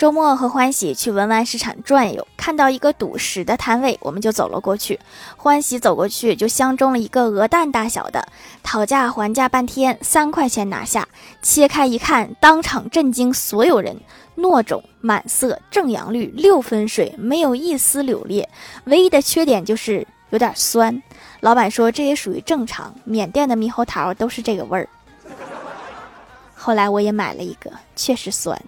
周末和欢喜去文玩市场转悠，看到一个赌石的摊位，我们就走了过去。欢喜走过去就相中了一个鹅蛋大小的，讨价还价半天，三块钱拿下。切开一看，当场震惊所有人：糯种、满色、正阳绿、六分水，没有一丝柳裂。唯一的缺点就是有点酸。老板说这也属于正常，缅甸的猕猴桃都是这个味儿。后来我也买了一个，确实酸。